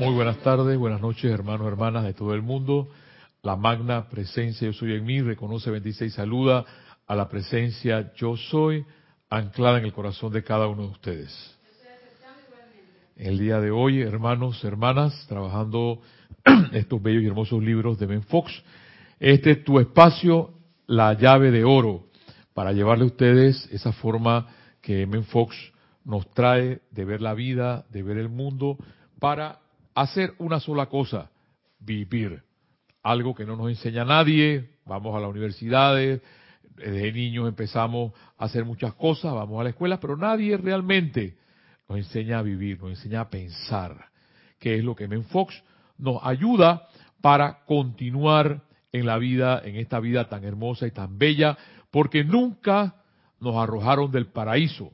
Muy buenas tardes, buenas noches, hermanos, hermanas de todo el mundo. La magna presencia Yo Soy en mí reconoce, bendice y saluda a la presencia Yo Soy anclada en el corazón de cada uno de ustedes. El día de hoy, hermanos, hermanas, trabajando estos bellos y hermosos libros de Ben Fox. Este es tu espacio, la llave de oro, para llevarle a ustedes esa forma que Ben Fox nos trae de ver la vida, de ver el mundo, para hacer una sola cosa, vivir. Algo que no nos enseña nadie, vamos a las universidades, desde niños empezamos a hacer muchas cosas, vamos a la escuela, pero nadie realmente nos enseña a vivir, nos enseña a pensar, que es lo que Men Fox nos ayuda para continuar en la vida, en esta vida tan hermosa y tan bella, porque nunca nos arrojaron del paraíso.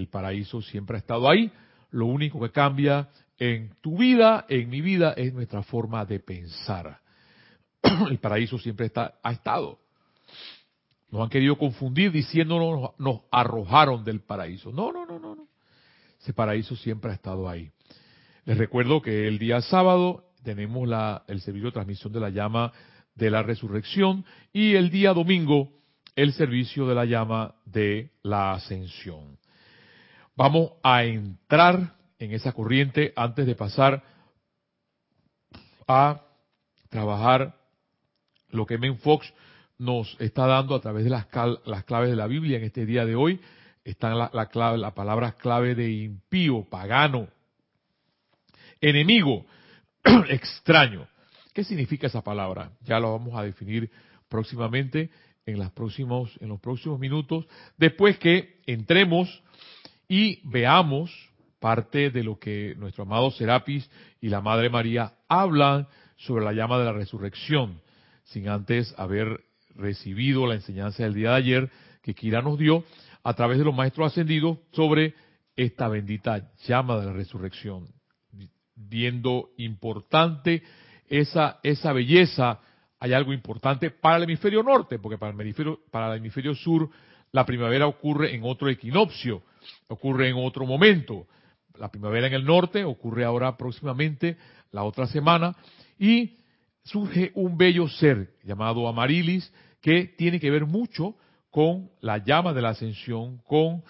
El paraíso siempre ha estado ahí, lo único que cambia en tu vida, en mi vida, es nuestra forma de pensar. El paraíso siempre está, ha estado. Nos han querido confundir diciéndonos nos arrojaron del paraíso. No, no, no, no, no. Ese paraíso siempre ha estado ahí. Les recuerdo que el día sábado tenemos la, el servicio de transmisión de la llama de la resurrección y el día domingo el servicio de la llama de la ascensión. Vamos a entrar en esa corriente antes de pasar a trabajar lo que Men Fox nos está dando a través de las, las claves de la Biblia en este día de hoy. Están la, la, clave, la palabra clave de impío, pagano, enemigo, extraño. ¿Qué significa esa palabra? Ya lo vamos a definir próximamente en, las próximos, en los próximos minutos, después que entremos y veamos parte de lo que nuestro amado Serapis y la Madre María hablan sobre la llama de la resurrección, sin antes haber recibido la enseñanza del día de ayer que Kira nos dio a través de los maestros ascendidos sobre esta bendita llama de la resurrección, viendo importante esa, esa belleza, hay algo importante para el hemisferio norte, porque para el hemisferio, para el hemisferio sur la primavera ocurre en otro equinoccio, ocurre en otro momento. La primavera en el norte ocurre ahora próximamente, la otra semana, y surge un bello ser llamado Amarilis, que tiene que ver mucho con la llama de la ascensión, con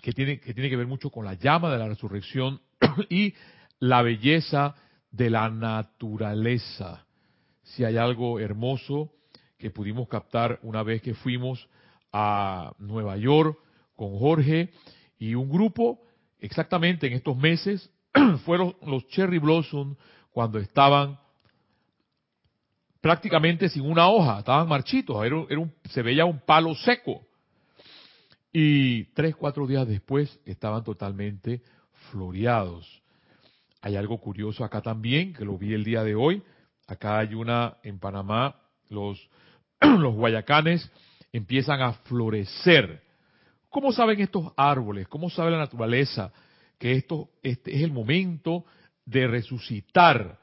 que tiene, que tiene que ver mucho con la llama de la resurrección y la belleza de la naturaleza. Si hay algo hermoso que pudimos captar una vez que fuimos a Nueva York con Jorge y un grupo, exactamente en estos meses, fueron los Cherry Blossom cuando estaban prácticamente sin una hoja, estaban marchitos, era, un, se veía un palo seco. Y tres, cuatro días después estaban totalmente floreados. Hay algo curioso acá también, que lo vi el día de hoy. Acá hay una, en Panamá, los, los guayacanes empiezan a florecer. ¿Cómo saben estos árboles? ¿Cómo sabe la naturaleza que esto este es el momento de resucitar?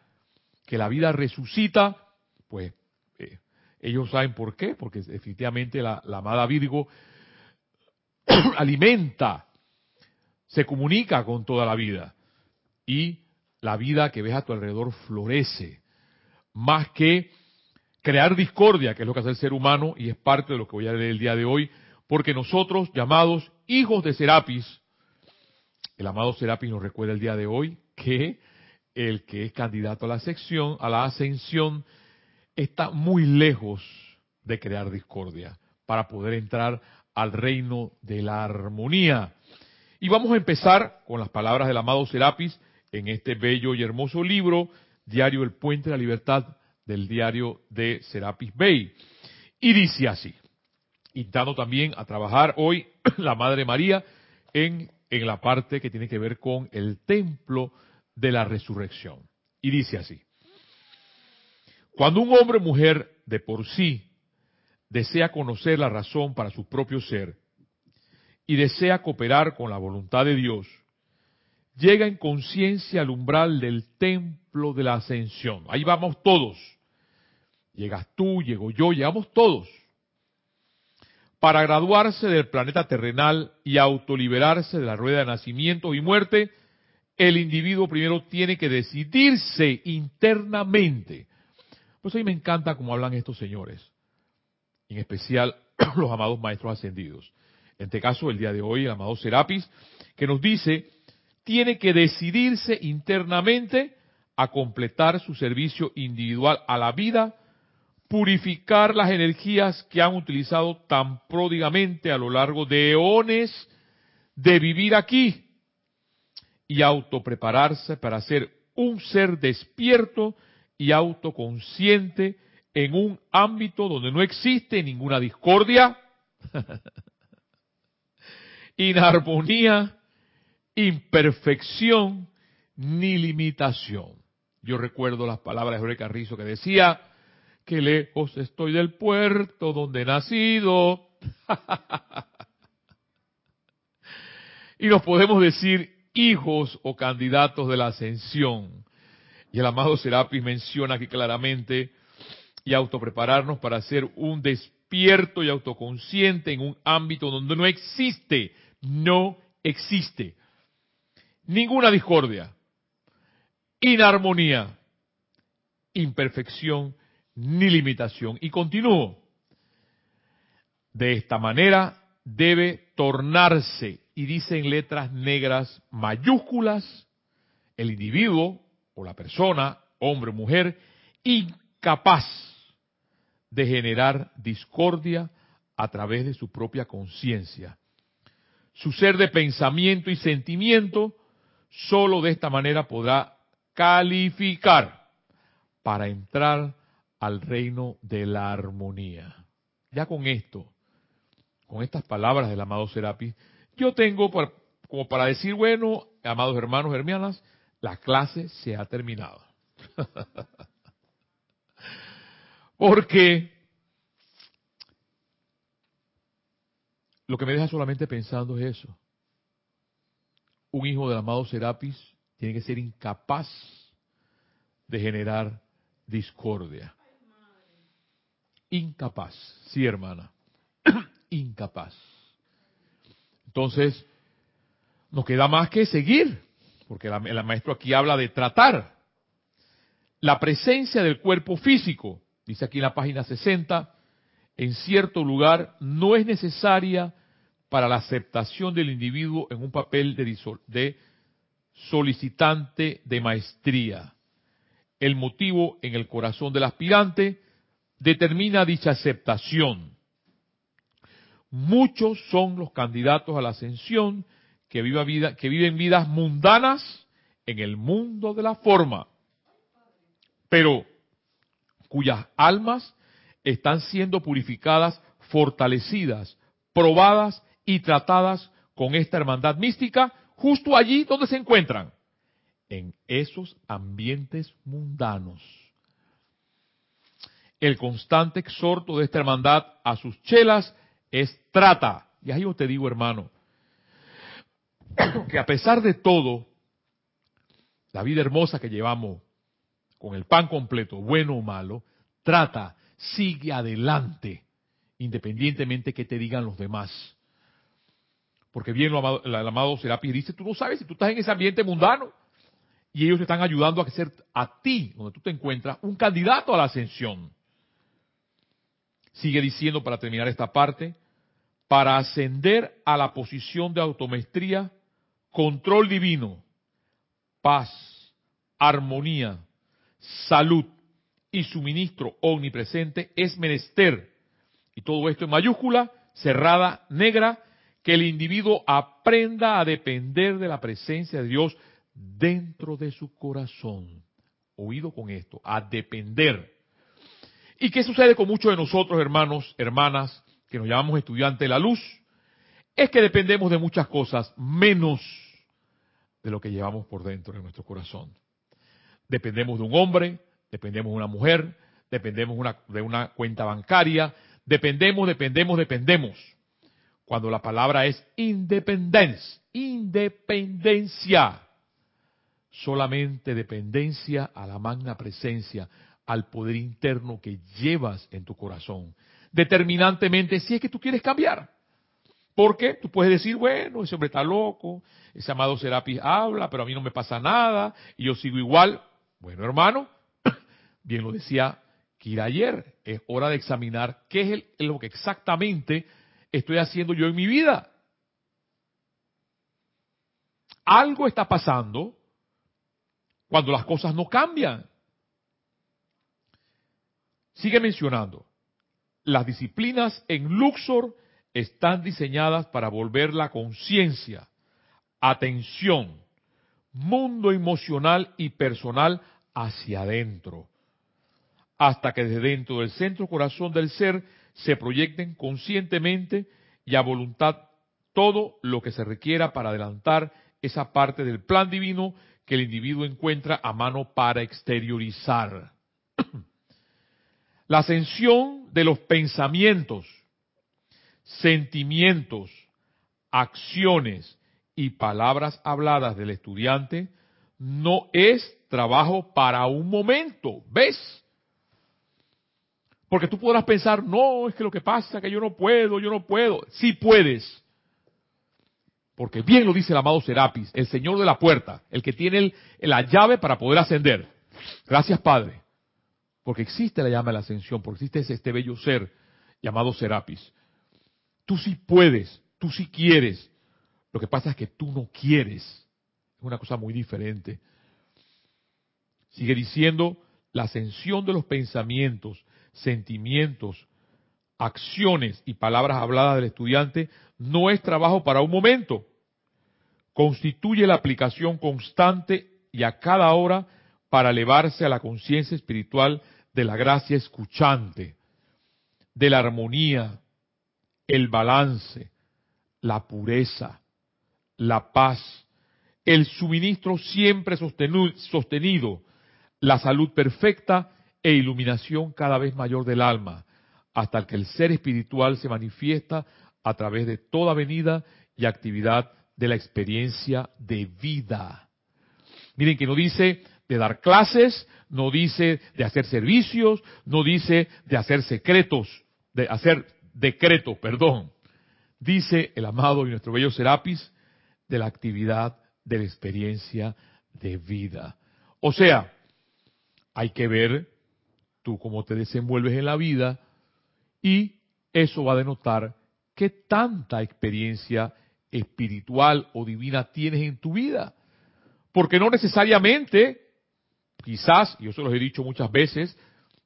Que la vida resucita pues eh, ellos saben por qué, porque efectivamente la, amada Virgo alimenta, se comunica con toda la vida y la vida que ves a tu alrededor florece, más que crear discordia, que es lo que hace el ser humano y es parte de lo que voy a leer el día de hoy, porque nosotros, llamados hijos de Serapis, el amado Serapis nos recuerda el día de hoy que el que es candidato a la sección, a la ascensión, está muy lejos de crear discordia para poder entrar al reino de la armonía. Y vamos a empezar con las palabras del amado Serapis en este bello y hermoso libro, Diario El Puente de la Libertad, del diario de Serapis Bey. Y dice así, invitando también a trabajar hoy la Madre María en, en la parte que tiene que ver con el templo de la resurrección. Y dice así, cuando un hombre o mujer de por sí desea conocer la razón para su propio ser y desea cooperar con la voluntad de Dios, llega en conciencia al umbral del templo de la ascensión. Ahí vamos todos. Llegas tú, llego yo, llegamos todos. Para graduarse del planeta terrenal y autoliberarse de la rueda de nacimiento y muerte, el individuo primero tiene que decidirse internamente. Pues a mí me encanta cómo hablan estos señores, en especial los amados maestros ascendidos. En este caso, el día de hoy, el amado Serapis, que nos dice, tiene que decidirse internamente a completar su servicio individual a la vida, purificar las energías que han utilizado tan pródigamente a lo largo de eones de vivir aquí y autoprepararse para ser un ser despierto y autoconsciente en un ámbito donde no existe ninguna discordia, inarmonía, imperfección ni limitación. Yo recuerdo las palabras de Jorge Carrizo que decía que lejos estoy del puerto donde he nacido. y nos podemos decir hijos o candidatos de la ascensión. Y el amado Serapis menciona aquí claramente y autoprepararnos para ser un despierto y autoconsciente en un ámbito donde no existe, no existe ninguna discordia, inarmonía, imperfección ni limitación. Y continúo. De esta manera debe tornarse, y dice en letras negras mayúsculas, el individuo o la persona, hombre o mujer, incapaz de generar discordia a través de su propia conciencia. Su ser de pensamiento y sentimiento solo de esta manera podrá calificar para entrar al reino de la armonía. Ya con esto, con estas palabras del amado Serapis, yo tengo como para decir, bueno, amados hermanos hermanas, la clase se ha terminado. Porque lo que me deja solamente pensando es eso un hijo del amado Serapis tiene que ser incapaz de generar discordia. Incapaz, sí hermana, incapaz. Entonces, nos queda más que seguir, porque el maestro aquí habla de tratar. La presencia del cuerpo físico, dice aquí en la página 60, en cierto lugar no es necesaria para la aceptación del individuo en un papel de, solicitante de maestría. El motivo en el corazón del aspirante determina dicha aceptación. Muchos son los candidatos a la ascensión que, vida, que viven vidas mundanas en el mundo de la forma, pero cuyas almas están siendo purificadas, fortalecidas, probadas y tratadas con esta hermandad mística justo allí donde se encuentran, en esos ambientes mundanos. El constante exhorto de esta hermandad a sus chelas es trata. Y ahí yo te digo, hermano, que a pesar de todo, la vida hermosa que llevamos con el pan completo, bueno o malo, trata, sigue adelante, independientemente que te digan los demás. Porque bien amado, el amado Serapis dice, tú no sabes si tú estás en ese ambiente mundano. Y ellos te están ayudando a ser a ti, donde tú te encuentras, un candidato a la ascensión. Sigue diciendo para terminar esta parte, para ascender a la posición de automaestría, control divino, paz, armonía, salud y suministro omnipresente es menester. Y todo esto en mayúscula, cerrada, negra, que el individuo aprenda a depender de la presencia de Dios dentro de su corazón. Oído con esto, a depender. ¿Y qué sucede con muchos de nosotros, hermanos, hermanas, que nos llamamos estudiantes de la luz? Es que dependemos de muchas cosas, menos de lo que llevamos por dentro de nuestro corazón. Dependemos de un hombre, dependemos de una mujer, dependemos de una, de una cuenta bancaria, dependemos, dependemos, dependemos cuando la palabra es independencia, independencia, solamente dependencia a la magna presencia, al poder interno que llevas en tu corazón, determinantemente si es que tú quieres cambiar. Porque tú puedes decir, bueno, ese hombre está loco, ese amado Serapis habla, pero a mí no me pasa nada y yo sigo igual. Bueno, hermano, bien lo decía Kira ayer, es hora de examinar qué es lo que exactamente estoy haciendo yo en mi vida. Algo está pasando cuando las cosas no cambian. Sigue mencionando, las disciplinas en Luxor están diseñadas para volver la conciencia, atención, mundo emocional y personal hacia adentro, hasta que desde dentro del centro corazón del ser se proyecten conscientemente y a voluntad todo lo que se requiera para adelantar esa parte del plan divino que el individuo encuentra a mano para exteriorizar. La ascensión de los pensamientos, sentimientos, acciones y palabras habladas del estudiante no es trabajo para un momento, ¿ves? Porque tú podrás pensar, no, es que lo que pasa es que yo no puedo, yo no puedo. Sí puedes. Porque bien lo dice el amado Serapis, el Señor de la puerta, el que tiene la llave para poder ascender. Gracias, Padre. Porque existe la llama de la ascensión, porque existe este bello ser llamado Serapis. Tú sí puedes, tú sí quieres. Lo que pasa es que tú no quieres. Es una cosa muy diferente. Sigue diciendo, la ascensión de los pensamientos, sentimientos, acciones y palabras habladas del estudiante no es trabajo para un momento. Constituye la aplicación constante y a cada hora para elevarse a la conciencia espiritual de la gracia escuchante, de la armonía, el balance, la pureza, la paz, el suministro siempre sostenido, la salud perfecta e iluminación cada vez mayor del alma, hasta que el ser espiritual se manifiesta a través de toda venida y actividad de la experiencia de vida. Miren que no dice de dar clases, no dice de hacer servicios, no dice de hacer secretos, de hacer decretos, perdón. Dice el amado y nuestro bello Serapis de la actividad de la experiencia de vida. O sea, hay que ver tú cómo te desenvuelves en la vida y eso va a denotar qué tanta experiencia espiritual o divina tienes en tu vida. Porque no necesariamente quizás, y yo se los he dicho muchas veces,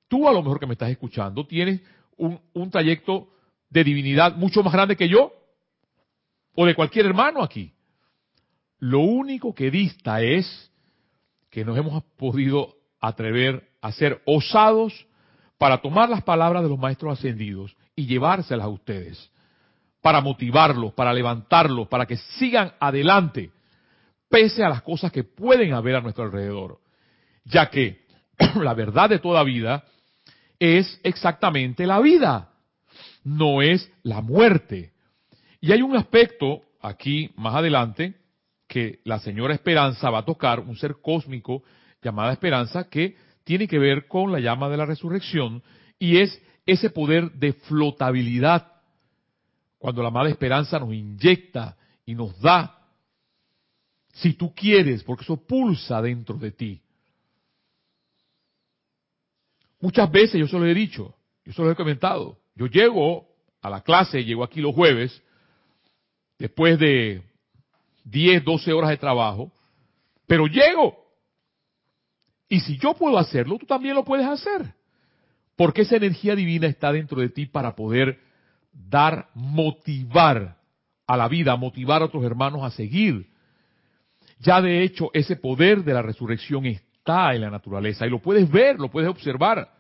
tú a lo mejor que me estás escuchando tienes un, un trayecto de divinidad mucho más grande que yo, o de cualquier hermano aquí. Lo único que dista es que nos hemos podido atrever a ser osados para tomar las palabras de los maestros ascendidos y llevárselas a ustedes, para motivarlos, para levantarlos, para que sigan adelante, pese a las cosas que pueden haber a nuestro alrededor ya que la verdad de toda vida es exactamente la vida, no es la muerte. Y hay un aspecto aquí más adelante que la señora Esperanza va a tocar, un ser cósmico llamada Esperanza, que tiene que ver con la llama de la resurrección y es ese poder de flotabilidad. Cuando la amada Esperanza nos inyecta y nos da, si tú quieres, porque eso pulsa dentro de ti. Muchas veces yo se lo he dicho, yo se lo he comentado. Yo llego a la clase, llego aquí los jueves, después de 10, 12 horas de trabajo, pero llego. Y si yo puedo hacerlo, tú también lo puedes hacer. Porque esa energía divina está dentro de ti para poder dar, motivar a la vida, motivar a otros hermanos a seguir. Ya de hecho, ese poder de la resurrección está en la naturaleza y lo puedes ver, lo puedes observar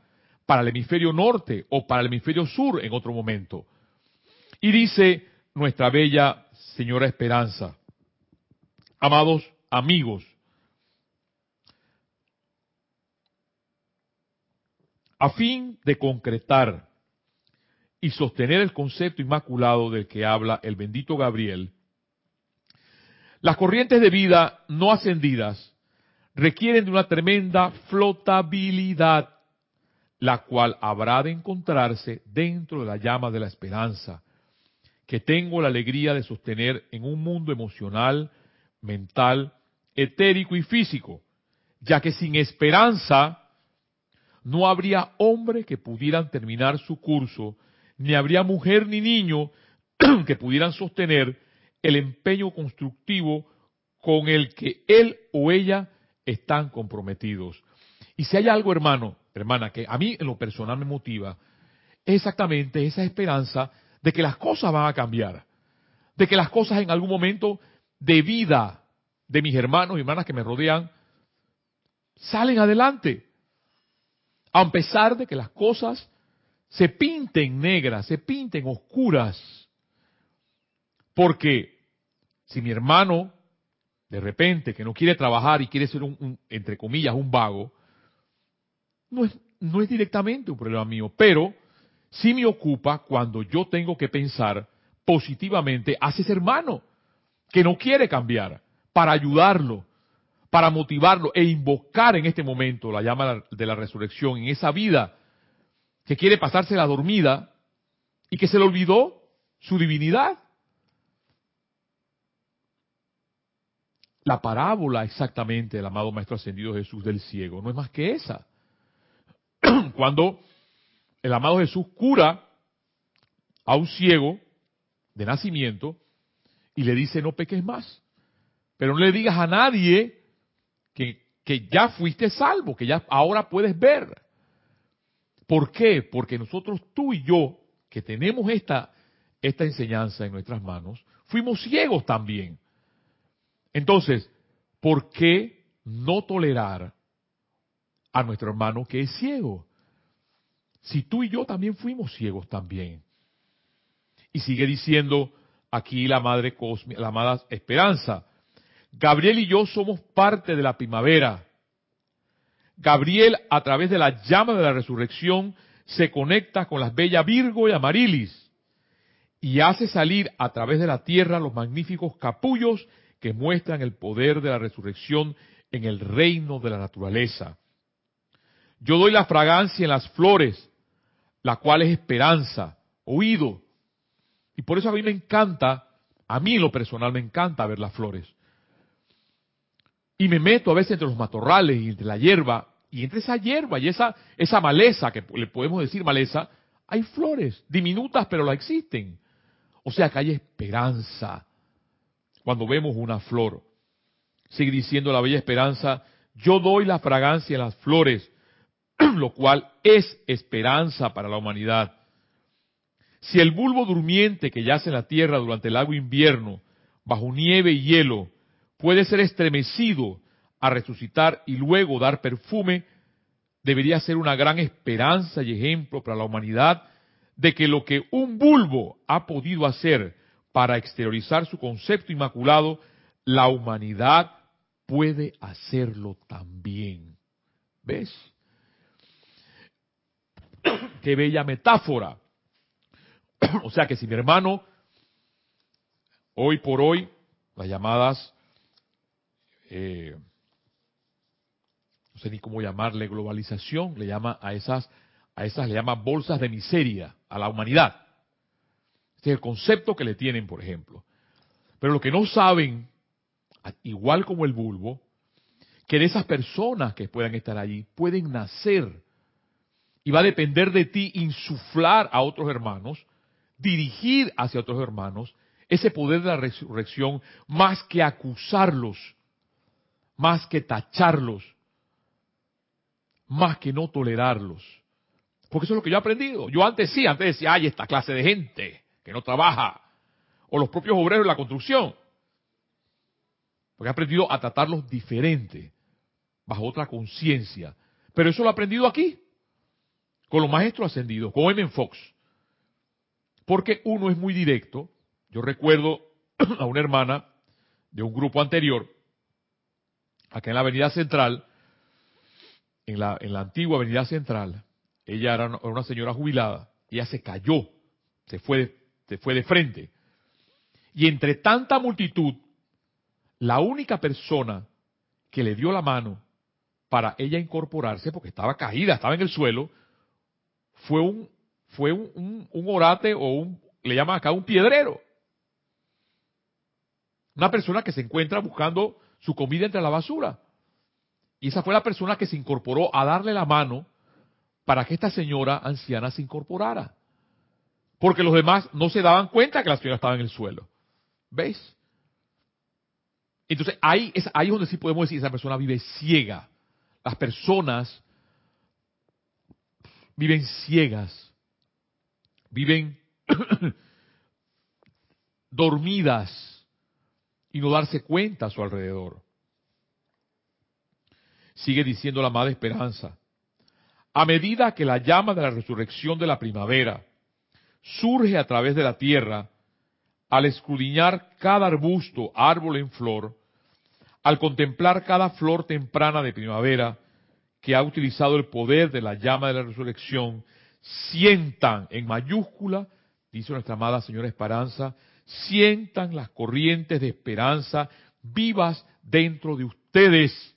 para el hemisferio norte o para el hemisferio sur en otro momento. Y dice nuestra bella señora Esperanza, amados amigos, a fin de concretar y sostener el concepto inmaculado del que habla el bendito Gabriel, las corrientes de vida no ascendidas requieren de una tremenda flotabilidad la cual habrá de encontrarse dentro de la llama de la esperanza, que tengo la alegría de sostener en un mundo emocional, mental, etérico y físico, ya que sin esperanza no habría hombre que pudieran terminar su curso, ni habría mujer ni niño que pudieran sostener el empeño constructivo con el que él o ella están comprometidos. Y si hay algo, hermano, hermana, que a mí en lo personal me motiva, es exactamente esa esperanza de que las cosas van a cambiar, de que las cosas en algún momento de vida de mis hermanos y hermanas que me rodean salen adelante. A pesar de que las cosas se pinten negras, se pinten oscuras. Porque si mi hermano, de repente, que no quiere trabajar y quiere ser un, entre comillas, un vago, no es, no es directamente un problema mío, pero sí me ocupa cuando yo tengo que pensar positivamente hacia ese hermano que no quiere cambiar, para ayudarlo, para motivarlo e invocar en este momento la llama de la resurrección en esa vida que quiere pasarse la dormida y que se le olvidó su divinidad. La parábola exactamente del amado Maestro Ascendido Jesús del ciego no es más que esa. Cuando el amado Jesús cura a un ciego de nacimiento y le dice no peques más. Pero no le digas a nadie que, que ya fuiste salvo, que ya ahora puedes ver. ¿Por qué? Porque nosotros, tú y yo, que tenemos esta, esta enseñanza en nuestras manos, fuimos ciegos también. Entonces, ¿por qué no tolerar a nuestro hermano que es ciego? Si tú y yo también fuimos ciegos también. Y sigue diciendo aquí la madre cósmica, la amada Esperanza. Gabriel y yo somos parte de la primavera. Gabriel, a través de la llama de la resurrección, se conecta con las bellas Virgo y Amarilis y hace salir a través de la tierra los magníficos capullos que muestran el poder de la resurrección en el reino de la naturaleza. Yo doy la fragancia en las flores, la cual es esperanza, oído. Y por eso a mí me encanta, a mí en lo personal me encanta ver las flores. Y me meto a veces entre los matorrales y entre la hierba, y entre esa hierba y esa, esa maleza, que le podemos decir maleza, hay flores, diminutas, pero las existen. O sea que hay esperanza cuando vemos una flor. Sigue diciendo la bella esperanza, yo doy la fragancia en las flores, lo cual es esperanza para la humanidad. Si el bulbo durmiente que yace en la tierra durante el largo invierno, bajo nieve y hielo, puede ser estremecido a resucitar y luego dar perfume, debería ser una gran esperanza y ejemplo para la humanidad de que lo que un bulbo ha podido hacer para exteriorizar su concepto inmaculado, la humanidad puede hacerlo también. ¿Ves? Qué bella metáfora. o sea que si mi hermano, hoy por hoy, las llamadas, eh, no sé ni cómo llamarle, globalización, le llama a esas, a esas le llama bolsas de miseria a la humanidad. Este es el concepto que le tienen, por ejemplo. Pero lo que no saben, igual como el bulbo, que de esas personas que puedan estar allí pueden nacer y va a depender de ti insuflar a otros hermanos, dirigir hacia otros hermanos ese poder de la resurrección más que acusarlos, más que tacharlos, más que no tolerarlos. Porque eso es lo que yo he aprendido. Yo antes sí, antes decía, hay esta clase de gente que no trabaja, o los propios obreros de la construcción. Porque he aprendido a tratarlos diferente, bajo otra conciencia. Pero eso lo he aprendido aquí con los maestros ascendidos, con M. Fox. Porque uno es muy directo. Yo recuerdo a una hermana de un grupo anterior, acá en la Avenida Central, en la, en la antigua Avenida Central, ella era una, señora jubilada, ella se cayó, se fue, se fue de frente. Y entre tanta multitud, la única persona que le dio la mano para ella incorporarse, porque estaba caída, estaba en el suelo, fue un, fue un, orate o un le llaman acá un piedrero. Una persona que se encuentra buscando su comida entre la basura. Y esa fue la persona que se incorporó a darle la mano para que esta señora anciana se incorporara. Porque los demás no se daban cuenta que la señora estaba en el suelo. ¿Veis? Entonces ahí es ahí donde sí podemos decir esa persona vive ciega. Las personas viven ciegas, viven dormidas y no darse cuenta a su alrededor. Sigue diciendo la Madre Esperanza. A medida que la llama de la resurrección de la primavera surge a través de la tierra, al escudriñar cada arbusto, árbol en flor, al contemplar cada flor temprana de primavera que ha utilizado el poder de la llama de la resurrección, sientan en mayúscula, dice nuestra amada señora Esperanza, sientan las corrientes de esperanza vivas dentro de ustedes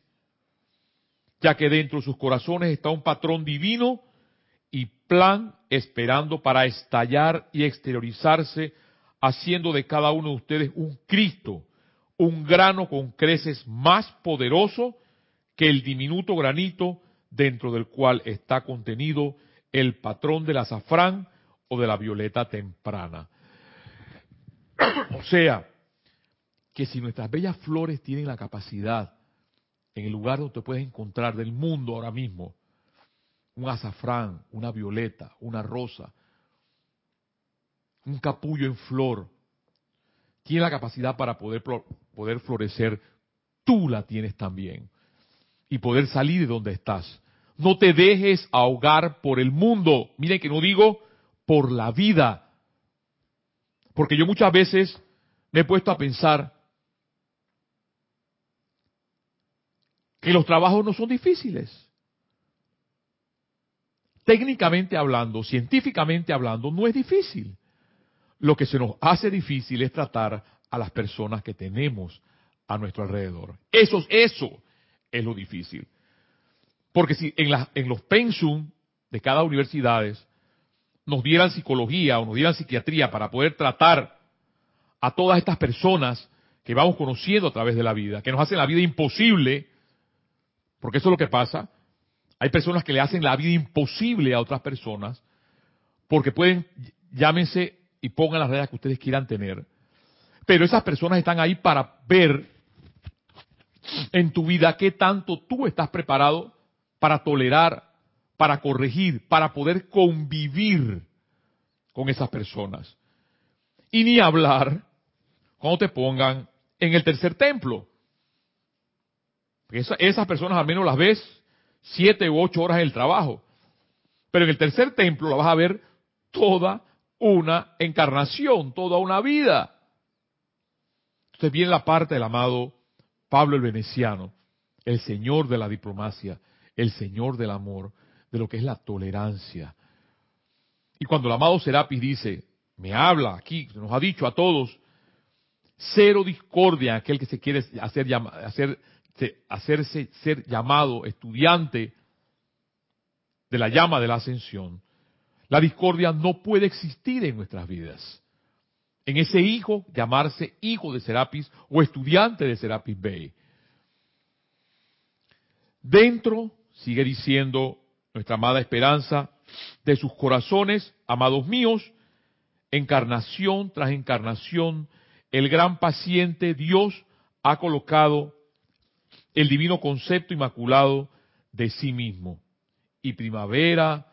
ya que dentro de sus corazones está un patrón divino y plan esperando para estallar y exteriorizarse, haciendo de cada uno de ustedes un Cristo, un grano con creces más poderoso que el diminuto granito dentro del cual está contenido el patrón del azafrán o de la violeta temprana. o sea, que si nuestras bellas flores tienen la capacidad en el lugar donde puedes encontrar del mundo ahora mismo, un azafrán, una violeta, una rosa, un capullo en flor, tiene la capacidad para poder, poder florecer, tú la tienes también. Y poder salir de donde estás. No te dejes ahogar por el mundo. Miren que no digo por la vida. Porque yo muchas veces me he puesto a pensar, que los trabajos no son difíciles. Técnicamente hablando, científicamente hablando, no es difícil. Lo que se nos hace difícil es tratar a las personas que tenemos a nuestro alrededor. Eso, eso es lo difícil. Porque si en, en los pensum de cada universidad nos dieran psicología o nos dieran psiquiatría para poder tratar a todas estas personas que vamos conociendo a través de la vida, que nos hacen la vida imposible, porque eso es lo que pasa. Hay personas que le hacen la vida imposible a otras personas porque pueden, llámense y pongan las reglas que ustedes quieran tener. Pero esas personas están ahí para ver en tu vida qué tanto tú estás preparado para tolerar, para corregir, para poder convivir con esas personas. Y ni hablar cuando te pongan en el tercer templo esas personas al menos las ves siete u ocho horas en el trabajo. Pero en el tercer templo la vas a ver toda una encarnación, toda una vida. Entonces viene la parte del amado Pablo el Veneciano, el señor de la diplomacia, el señor del amor, de lo que es la tolerancia. Y cuando el amado Serapis dice, me habla aquí, nos ha dicho a todos, cero discordia, aquel que se quiere hacer, hacer hacerse ser llamado estudiante de la llama de la ascensión, la discordia no puede existir en nuestras vidas. En ese hijo llamarse hijo de Serapis o estudiante de Serapis Bay. Dentro, sigue diciendo nuestra amada esperanza, de sus corazones, amados míos, encarnación tras encarnación, el gran paciente Dios ha colocado el divino concepto inmaculado de sí mismo. Y primavera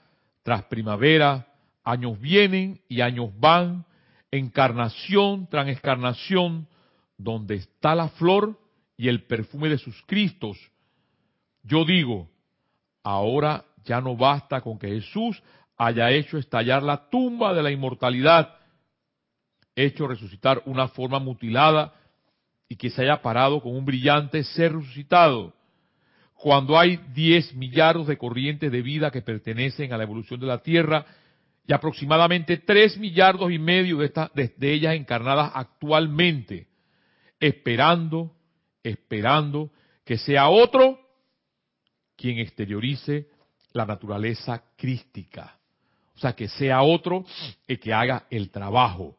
tras primavera, años vienen y años van, encarnación tras encarnación, donde está la flor y el perfume de sus Cristos. Yo digo, ahora ya no basta con que Jesús haya hecho estallar la tumba de la inmortalidad, hecho resucitar una forma mutilada y que se haya parado con un brillante ser resucitado, cuando hay 10 millardos de corrientes de vida que pertenecen a la evolución de la Tierra y aproximadamente 3 millardos y medio de, estas, de, de ellas encarnadas actualmente, esperando, esperando que sea otro quien exteriorice la naturaleza crística. O sea, que sea otro el que haga el trabajo.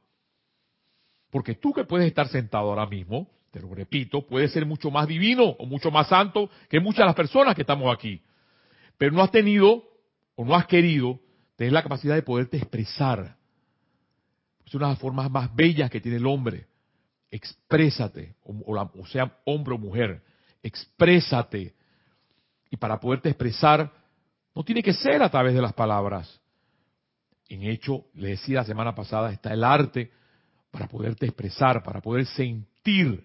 Porque tú que puedes estar sentado ahora mismo, te lo repito, puedes ser mucho más divino o mucho más santo que muchas de las personas que estamos aquí. Pero no has tenido o no has querido tener la capacidad de poderte expresar. Es una de las formas más bellas que tiene el hombre. Exprésate, o, sea hombre o mujer, exprésate. Y para poderte expresar, no tiene que ser a través de las palabras. En hecho, le decía la semana pasada, está el arte para poderte expresar, para poder sentir.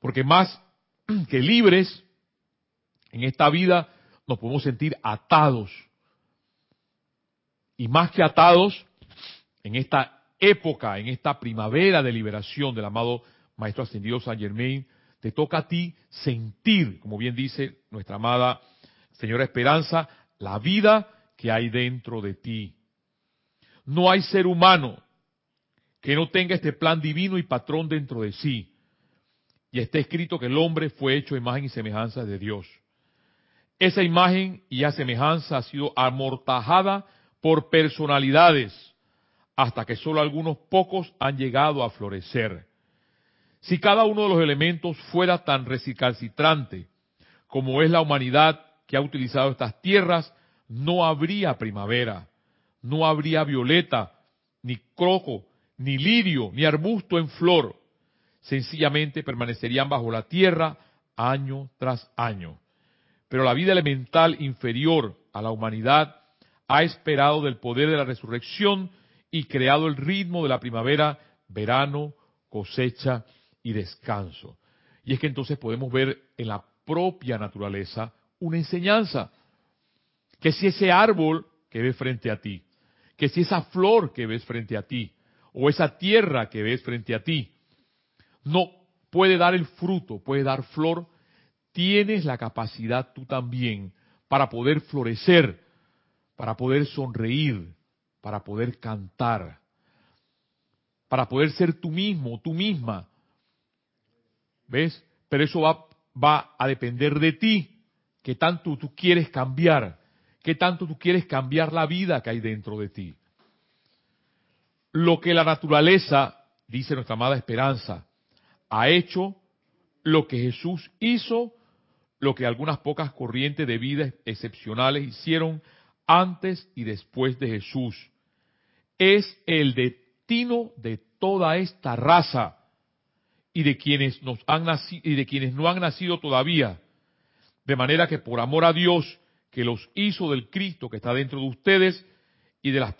Porque más que libres, en esta vida nos podemos sentir atados. Y más que atados, en esta época, en esta primavera de liberación del amado Maestro Ascendido San Germain, te toca a ti sentir, como bien dice nuestra amada Señora Esperanza, la vida que hay dentro de ti. No hay ser humano que no tenga este plan divino y patrón dentro de sí. Y está escrito que el hombre fue hecho imagen y semejanza de Dios. Esa imagen y a semejanza ha sido amortajada por personalidades hasta que solo algunos pocos han llegado a florecer. Si cada uno de los elementos fuera tan recalcitrante como es la humanidad que ha utilizado estas tierras, no habría primavera no habría violeta, ni croco, ni lirio, ni arbusto en flor. Sencillamente permanecerían bajo la tierra año tras año. Pero la vida elemental inferior a la humanidad ha esperado del poder de la resurrección y creado el ritmo de la primavera, verano, cosecha y descanso. Y es que entonces podemos ver en la propia naturaleza una enseñanza. Que si ese árbol que ve frente a ti que si esa flor que ves frente a ti o esa tierra que ves frente a ti no puede dar el fruto, puede dar flor, tienes la capacidad tú también para poder florecer, para poder sonreír, para poder cantar, para poder ser tú mismo, tú misma. ¿Ves? Pero eso va, va a depender de ti, que tanto tú quieres cambiar. ¿Qué tanto tú quieres cambiar la vida que hay dentro de ti? Lo que la naturaleza, dice nuestra amada esperanza, ha hecho, lo que Jesús hizo, lo que algunas pocas corrientes de vida excepcionales hicieron antes y después de Jesús. Es el destino de toda esta raza y de quienes nos han nacido y de quienes no han nacido todavía. De manera que por amor a Dios que los hizo del Cristo que está dentro de ustedes y de las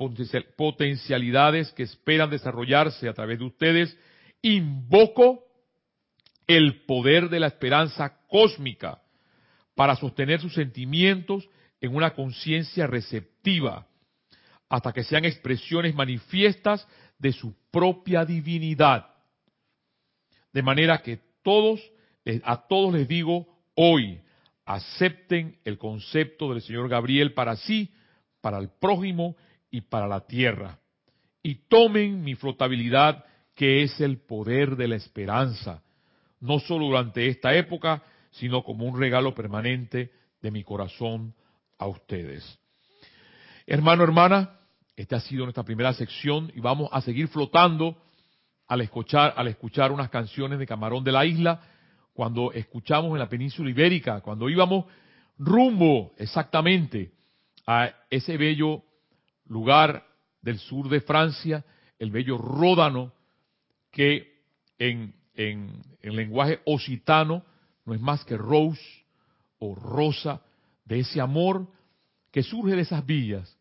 potencialidades que esperan desarrollarse a través de ustedes, invoco el poder de la esperanza cósmica para sostener sus sentimientos en una conciencia receptiva, hasta que sean expresiones manifiestas de su propia divinidad. De manera que todos, a todos les digo hoy, acepten el concepto del señor Gabriel para sí, para el prójimo y para la tierra. Y tomen mi flotabilidad, que es el poder de la esperanza, no solo durante esta época, sino como un regalo permanente de mi corazón a ustedes. Hermano, hermana, esta ha sido nuestra primera sección y vamos a seguir flotando al escuchar, al escuchar unas canciones de Camarón de la Isla cuando escuchamos en la península ibérica, cuando íbamos rumbo exactamente a ese bello lugar del sur de Francia, el bello Ródano, que en, en, lenguaje occitano no es más que rose o rosa, de ese amor que surge de esas villas,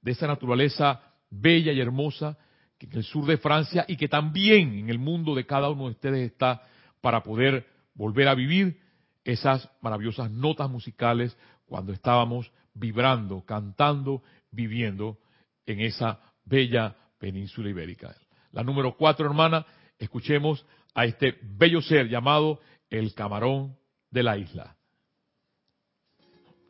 de esa naturaleza bella y hermosa que en el sur de Francia y que también en el mundo de cada uno de ustedes está para poder volver a vivir esas maravillosas notas musicales cuando estábamos vibrando, cantando, viviendo en esa bella península ibérica. La número cuatro, hermana, escuchemos a este bello ser llamado el camarón de la isla.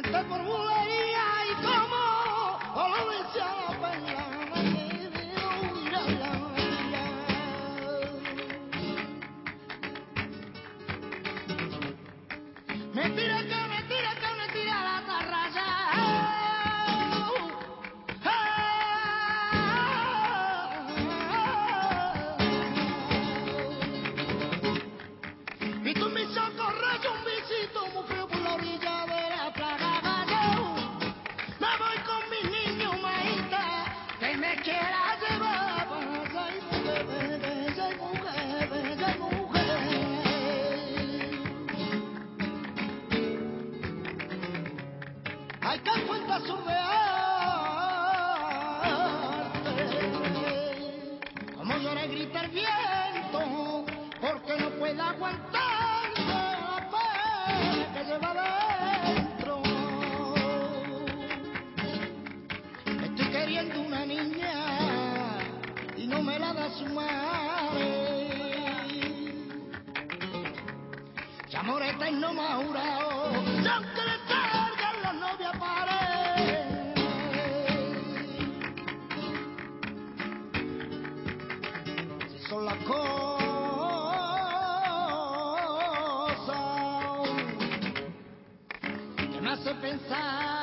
Tanto por bulería y como o cosa que me hace pensar.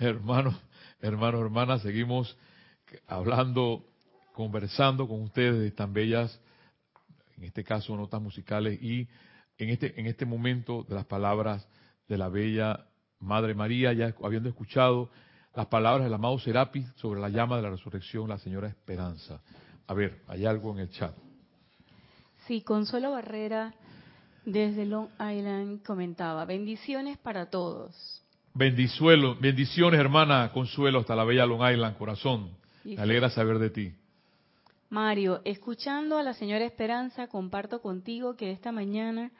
Hermanos, hermanos, hermanas, seguimos hablando, conversando con ustedes de tan bellas, en este caso notas musicales y en este en este momento de las palabras de la bella Madre María, ya habiendo escuchado las palabras del amado Serapis sobre la llama de la resurrección, la señora Esperanza. A ver, hay algo en el chat. Sí, Consuelo Barrera desde Long Island comentaba, bendiciones para todos. Bendizuelo, bendiciones hermana Consuelo hasta la bella Long Island, corazón. Me alegra saber de ti. Mario, escuchando a la señora Esperanza, comparto contigo que esta mañana,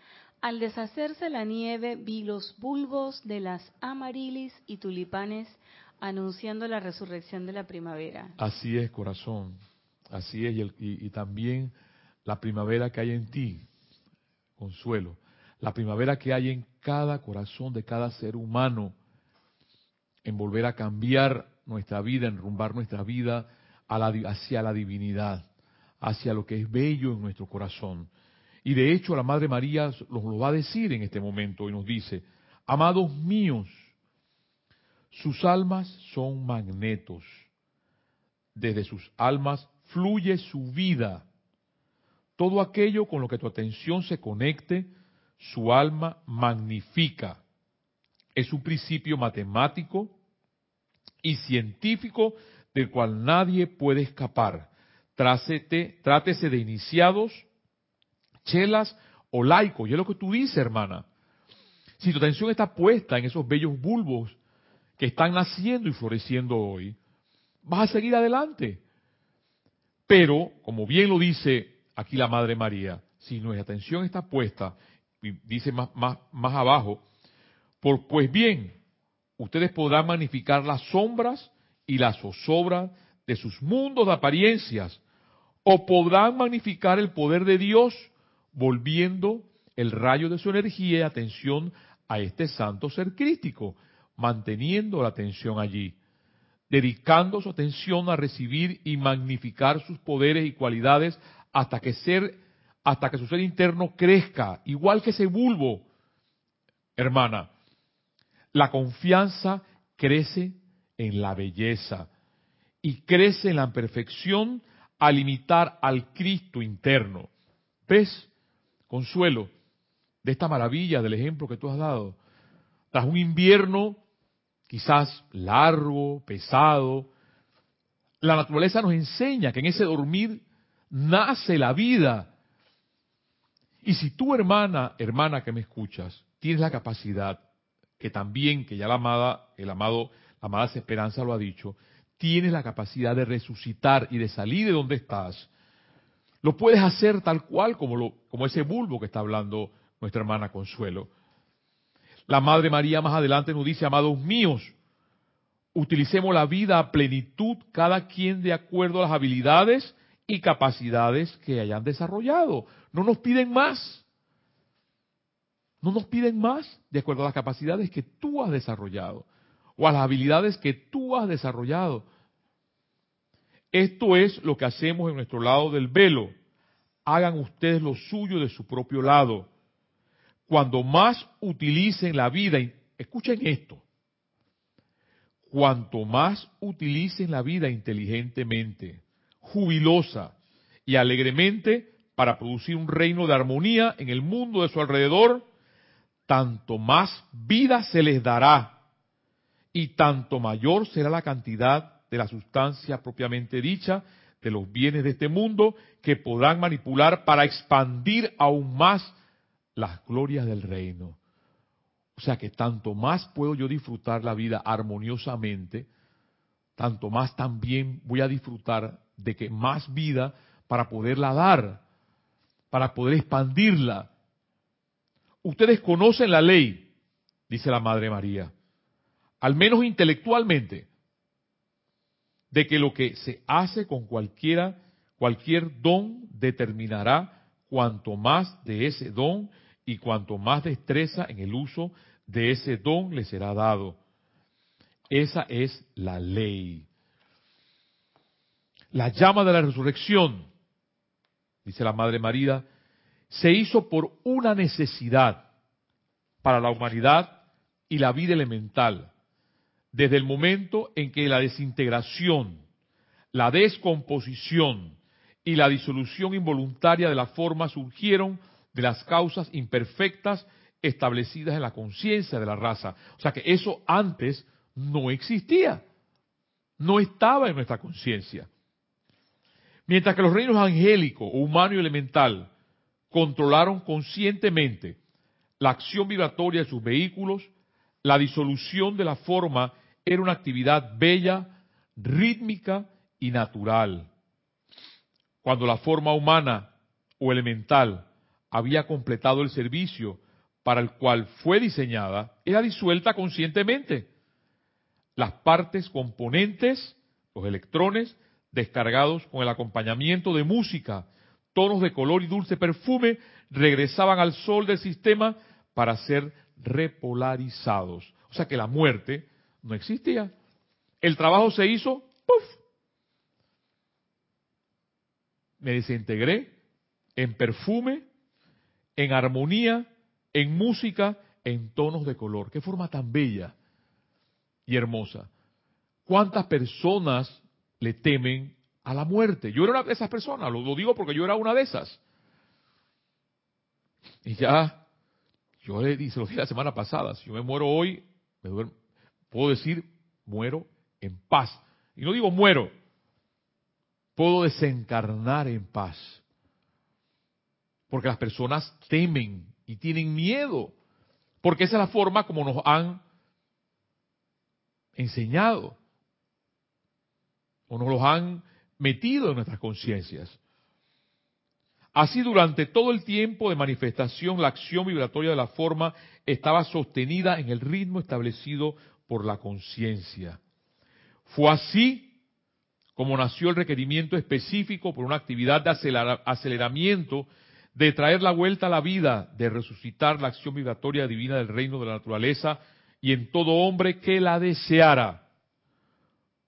al deshacerse la nieve, vi los bulbos de las amarilis y tulipanes anunciando la resurrección de la primavera. Así es, corazón. Así es, y, y también la primavera que hay en ti, consuelo, la primavera que hay en cada corazón de cada ser humano, en volver a cambiar nuestra vida, en rumbar nuestra vida hacia la divinidad, hacia lo que es bello en nuestro corazón. Y de hecho la Madre María nos lo va a decir en este momento y nos dice, amados míos, sus almas son magnetos, desde sus almas fluye su vida Todo aquello con lo que tu atención se conecte, su alma magnifica. Es un principio matemático y científico del cual nadie puede escapar. trátese de iniciados, chelas o laicos. Y es lo que tú dices, hermana. Si tu atención está puesta en esos bellos bulbos que están naciendo y floreciendo hoy, vas a seguir adelante. Pero, como bien lo dice aquí la Madre María, si nuestra atención está puesta, y dice más abajo, por, pues bien, ustedes podrán magnificar las sombras y la zozobra de sus mundos de apariencias, o podrán magnificar el poder de Dios volviendo el rayo de su energía y atención a este santo ser crítico, manteniendo la atención allí, dedicando su atención a recibir y magnificar sus poderes y cualidades hasta que ser hasta que su ser interno crezca, igual que ese bulbo. Hermana, la confianza crece en la belleza y crece en la perfección al imitar al Cristo interno. ¿Ves? Consuelo, de esta maravilla del ejemplo que tú has dado. Tras un invierno quizás largo, pesado, la naturaleza nos enseña que en ese dormir nace la vida. Y si tú, hermana, hermana que me escuchas, tienes la capacidad, que también, que ya la amada, el amado, la amada Esperanza lo ha dicho, tienes la capacidad de resucitar y de salir de donde estás, lo puedes hacer tal cual como, lo, como ese bulbo que está hablando nuestra hermana Consuelo. La Madre María más adelante nos dice, amados míos, utilicemos la vida a plenitud, cada quien de acuerdo a las habilidades y capacidades que hayan desarrollado. No nos piden más. No nos piden más de acuerdo a las capacidades que tú has desarrollado o a las habilidades que tú has desarrollado. Esto es lo que hacemos en nuestro lado del velo. Hagan ustedes lo suyo de su propio lado. Cuando más utilicen la vida, escuchen esto, cuanto más utilicen la vida inteligentemente, jubilosa y alegremente para producir un reino de armonía en el mundo de su alrededor, tanto más vida se les dará y tanto mayor será la cantidad de la sustancia propiamente dicha de los bienes de este mundo que podrán manipular para expandir aún más las glorias del reino. O sea que tanto más puedo yo disfrutar la vida armoniosamente, tanto más también voy a disfrutar de que más vida para poderla dar, para poder expandirla. Ustedes conocen la ley, dice la Madre María, al menos intelectualmente, de que lo que se hace con cualquiera, cualquier don determinará cuanto más de ese don y cuanto más destreza en el uso de ese don le será dado. Esa es la ley. La llama de la resurrección, dice la Madre María, se hizo por una necesidad para la humanidad y la vida elemental, desde el momento en que la desintegración, la descomposición y la disolución involuntaria de la forma surgieron de las causas imperfectas establecidas en la conciencia de la raza. O sea que eso antes no existía, no estaba en nuestra conciencia. Mientras que los reinos angélico, humano y elemental controlaron conscientemente la acción vibratoria de sus vehículos, la disolución de la forma era una actividad bella, rítmica y natural. Cuando la forma humana o elemental había completado el servicio para el cual fue diseñada, era disuelta conscientemente. Las partes componentes, los electrones, descargados con el acompañamiento de música, tonos de color y dulce perfume, regresaban al sol del sistema para ser repolarizados. O sea que la muerte no existía. El trabajo se hizo, ¡puf! Me desintegré en perfume, en armonía, en música, en tonos de color. Qué forma tan bella y hermosa. ¿Cuántas personas le temen a la muerte? Yo era una de esas personas, lo, digo porque yo era una de esas. Y ya, yo le dije, lo dije la semana pasada, si yo me muero hoy, me duermo, puedo decir, muero en paz. Y no digo muero, puedo desencarnar en paz. Porque las personas temen y tienen miedo. Porque esa es la forma como nos han enseñado. O nos los han metido en nuestras conciencias. Así durante todo el tiempo de manifestación la acción vibratoria de la forma estaba sostenida en el ritmo establecido por la conciencia. Fue así como nació el requerimiento específico por una actividad de aceleramiento, de traer la vuelta a la vida, de resucitar la acción vibratoria divina del reino de la naturaleza y en todo hombre que la deseara.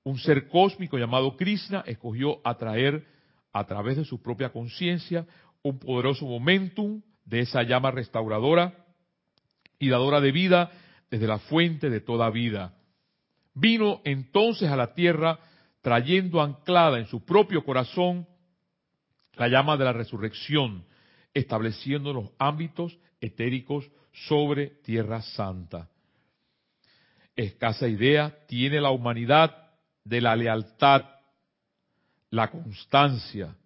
Un ser cósmico llamado Krishna escogió atraer a través de su propia conciencia un poderoso momentum de esa llama restauradora y dadora de vida desde la fuente de toda vida. Vino entonces a la tierra trayendo anclada en su propio corazón la llama de la resurrección, estableciendo los ámbitos etéricos sobre Tierra Santa. Escasa idea tiene la humanidad de la lealtad, la constancia,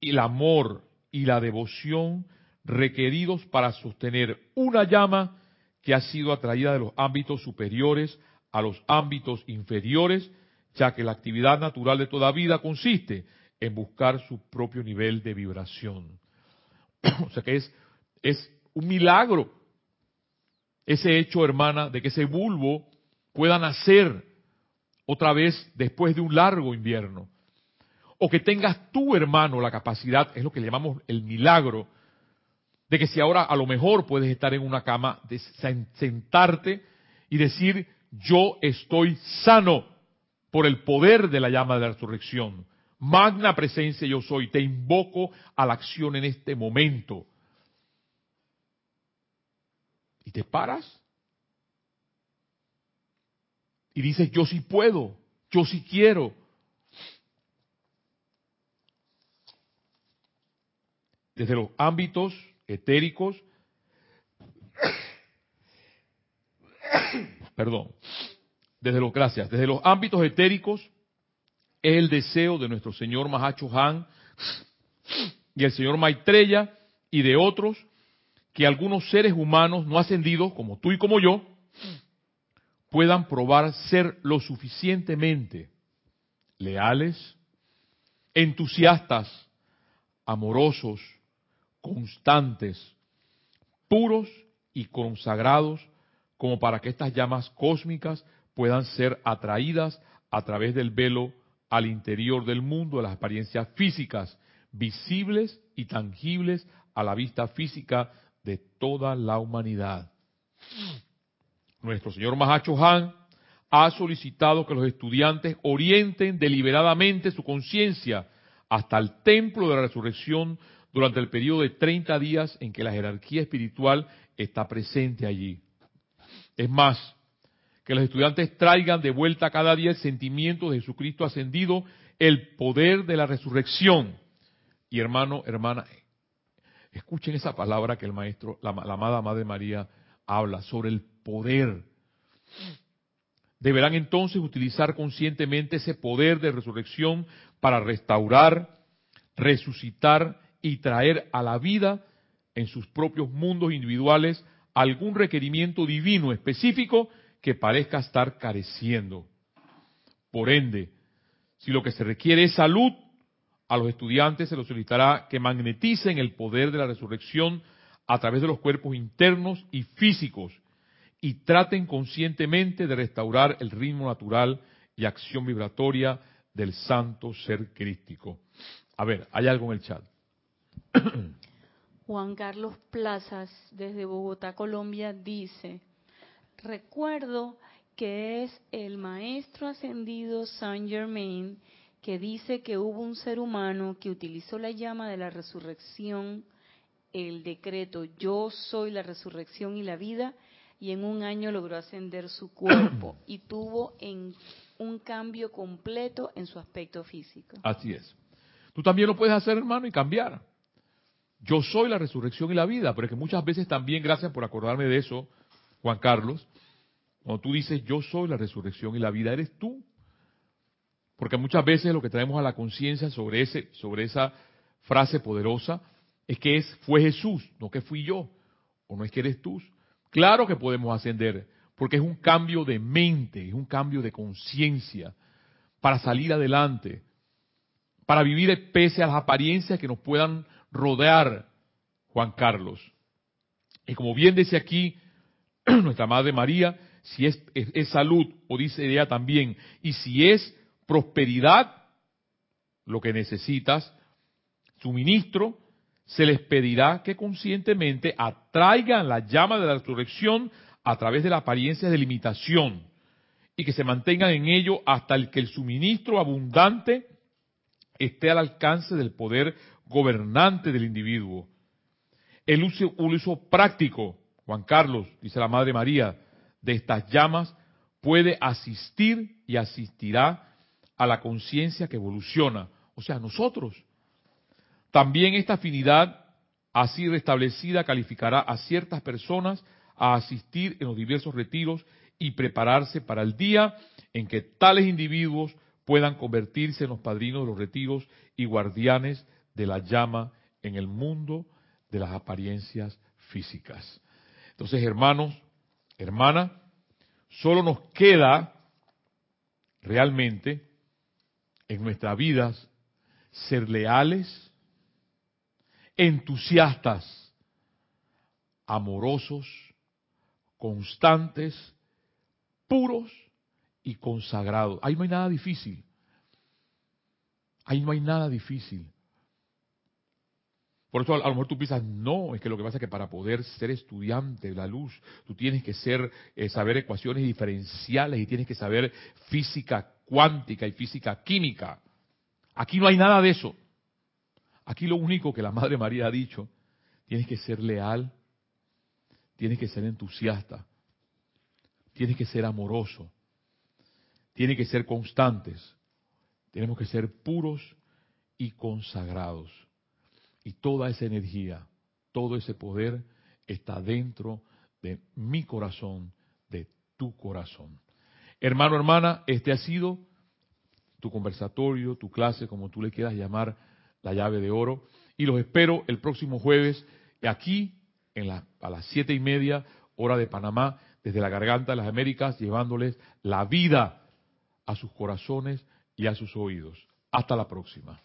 el amor y la devoción requeridos para sostener una llama que ha sido atraída de los ámbitos superiores a los ámbitos inferiores ya que la actividad natural de toda vida consiste en buscar su propio nivel de vibración. o sea que es, es un milagro ese hecho, hermana, de que ese bulbo pueda nacer otra vez después de un largo invierno. O que tengas tú, hermano, la capacidad, es lo que llamamos el milagro, de que si ahora a lo mejor puedes estar en una cama, sentarte y decir, yo estoy sano por el poder de la llama de la resurrección. Magna presencia yo soy, te invoco a la acción en este momento. Y te paras y dices, yo sí puedo, yo sí quiero. Desde los ámbitos etéricos, perdón, desde los gracias, desde los ámbitos etéricos es el deseo de nuestro señor Mahacho Han y el señor Maitreya y de otros que algunos seres humanos no ascendidos como tú y como yo puedan probar ser lo suficientemente leales, entusiastas, amorosos, constantes, puros y consagrados como para que estas llamas cósmicas puedan ser atraídas a través del velo al interior del mundo de las apariencias físicas, visibles y tangibles a la vista física de toda la humanidad. Nuestro señor Mahacho Han ha solicitado que los estudiantes orienten deliberadamente su conciencia hasta el templo de la resurrección durante el periodo de 30 días en que la jerarquía espiritual está presente allí. Es más, que los estudiantes traigan de vuelta cada día el sentimiento de Jesucristo ascendido, el poder de la resurrección. Y hermano, hermana, escuchen esa palabra que el maestro, la, la amada Madre María habla sobre el poder. Deberán entonces utilizar conscientemente ese poder de resurrección para restaurar, resucitar y traer a la vida en sus propios mundos individuales algún requerimiento divino específico que parezca estar careciendo. Por ende, si lo que se requiere es salud, a los estudiantes se les solicitará que magneticen el poder de la resurrección a través de los cuerpos internos y físicos y traten conscientemente de restaurar el ritmo natural y acción vibratoria del santo ser crístico. A ver, hay algo en el chat. Juan Carlos Plazas, desde Bogotá, Colombia, dice, recuerdo que es el maestro ascendido Saint Germain que dice que hubo un ser humano que utilizó la llama de la resurrección, el decreto yo soy la resurrección y la vida, y en un año logró ascender su cuerpo y tuvo en un cambio completo en su aspecto físico. Así es. Tú también lo puedes hacer, hermano, y cambiar. yo soy la resurrección y la vida, pero es que muchas veces también, gracias por acordarme de eso, Juan Carlos, cuando tú dices yo soy la resurrección y la vida, eres tú. Porque muchas veces lo que traemos a la conciencia sobre ese, sobre esa frase poderosa es que es fue Jesús, no que fui yo, o no es que eres tú. Claro que podemos ascender, porque es un cambio de mente, es un cambio de conciencia para salir adelante, para vivir pese a las apariencias que nos puedan rodear, Juan Carlos. Y como bien dice aquí nuestra Madre María, si es, salud, o dice ella también, y si es prosperidad, lo que necesitas, suministro, se les pedirá que conscientemente atraigan la llama de la resurrección a través de la apariencia de limitación y que se mantengan en ello hasta el que el suministro abundante esté al alcance del poder gobernante del individuo. El uso, el uso práctico, Juan Carlos, dice la Madre María, de estas llamas puede asistir y asistirá a la conciencia que evoluciona, o sea, nosotros. También esta afinidad así restablecida calificará a ciertas personas a asistir en los diversos retiros y prepararse para el día en que tales individuos puedan convertirse en los padrinos de los retiros y guardianes de la llama en el mundo de las apariencias físicas. Entonces, hermanos, hermana, solo nos queda realmente en nuestras vidas ser leales, entusiastas, amorosos, constantes, puros y consagrados. Ahí no hay nada difícil. Ahí no hay nada difícil. Por eso a lo mejor tú piensas, no, es que lo que pasa es que para poder ser estudiante de la luz, tú tienes que ser, eh, saber ecuaciones diferenciales y tienes que saber física cuántica y física química. Aquí no hay nada de eso. Aquí lo único que la Madre María ha dicho, tienes que ser leal, tienes que ser entusiasta, tienes que ser amoroso, tienes que ser constantes, tenemos que ser puros y consagrados. Y toda esa energía, todo ese poder está dentro de mi corazón, de tu corazón. Hermano, hermana, este ha sido tu conversatorio, tu clase, como tú le quieras llamar, la llave de oro. Y los espero el próximo jueves aquí en la, a las siete y media hora de Panamá, desde la garganta de las Américas, llevándoles la vida a sus corazones y a sus oídos. Hasta la próxima.